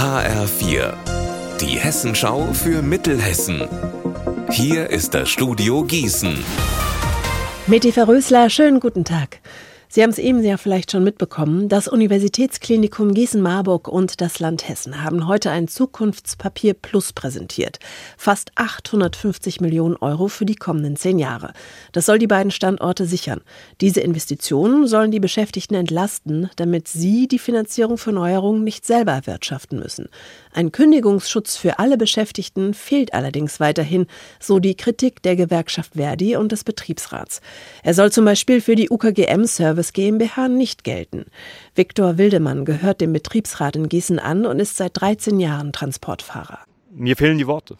HR4, die Hessenschau für Mittelhessen. Hier ist das Studio Gießen. Meti Verrösler, schönen guten Tag. Sie haben es eben ja vielleicht schon mitbekommen. Das Universitätsklinikum Gießen-Marburg und das Land Hessen haben heute ein Zukunftspapier Plus präsentiert. Fast 850 Millionen Euro für die kommenden zehn Jahre. Das soll die beiden Standorte sichern. Diese Investitionen sollen die Beschäftigten entlasten, damit sie die Finanzierung für Neuerungen nicht selber erwirtschaften müssen. Ein Kündigungsschutz für alle Beschäftigten fehlt allerdings weiterhin, so die Kritik der Gewerkschaft Verdi und des Betriebsrats. Er soll zum Beispiel für die UKGM Service GmbH nicht gelten. Viktor Wildemann gehört dem Betriebsrat in Gießen an und ist seit 13 Jahren Transportfahrer. Mir fehlen die Worte.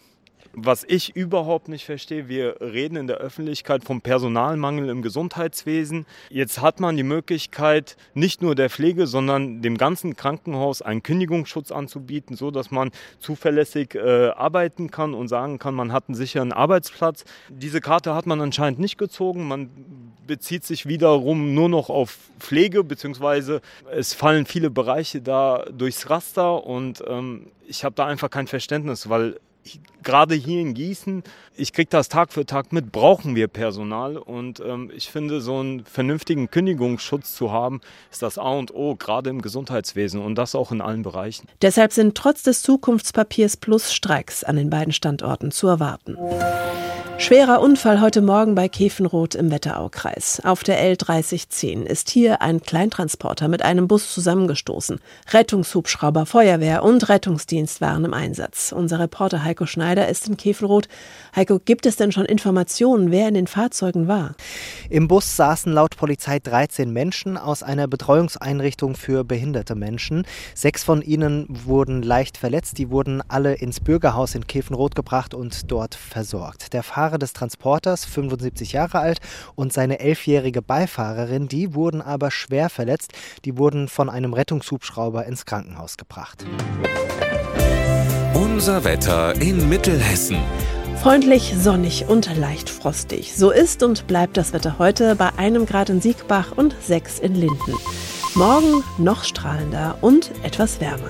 Was ich überhaupt nicht verstehe, wir reden in der Öffentlichkeit vom Personalmangel im Gesundheitswesen. Jetzt hat man die Möglichkeit, nicht nur der Pflege, sondern dem ganzen Krankenhaus einen Kündigungsschutz anzubieten, so dass man zuverlässig äh, arbeiten kann und sagen kann, man hat einen sicheren Arbeitsplatz. Diese Karte hat man anscheinend nicht gezogen. Man bezieht sich wiederum nur noch auf Pflege, beziehungsweise es fallen viele Bereiche da durchs Raster und ähm, ich habe da einfach kein Verständnis, weil gerade hier in Gießen, ich kriege das Tag für Tag mit, brauchen wir Personal. Und ähm, ich finde, so einen vernünftigen Kündigungsschutz zu haben, ist das A und O, gerade im Gesundheitswesen und das auch in allen Bereichen. Deshalb sind trotz des Zukunftspapiers plus Streiks an den beiden Standorten zu erwarten. Schwerer Unfall heute Morgen bei Käfenroth im Wetteraukreis. Auf der L3010 ist hier ein Kleintransporter mit einem Bus zusammengestoßen. Rettungshubschrauber, Feuerwehr und Rettungsdienst waren im Einsatz. Unser Reporter Heiko Schneider ist in Käfenroth. Heiko, gibt es denn schon Informationen, wer in den Fahrzeugen war? Im Bus saßen laut Polizei 13 Menschen aus einer Betreuungseinrichtung für behinderte Menschen. Sechs von ihnen wurden leicht verletzt. Die wurden alle ins Bürgerhaus in Käfenroth gebracht und dort versorgt. Der Fahrer des Transporters, 75 Jahre alt, und seine elfjährige Beifahrerin, die wurden aber schwer verletzt. Die wurden von einem Rettungshubschrauber ins Krankenhaus gebracht. Unser Wetter in Mittelhessen. Freundlich, sonnig und leicht frostig. So ist und bleibt das Wetter heute bei einem Grad in Siegbach und sechs in Linden. Morgen noch strahlender und etwas wärmer.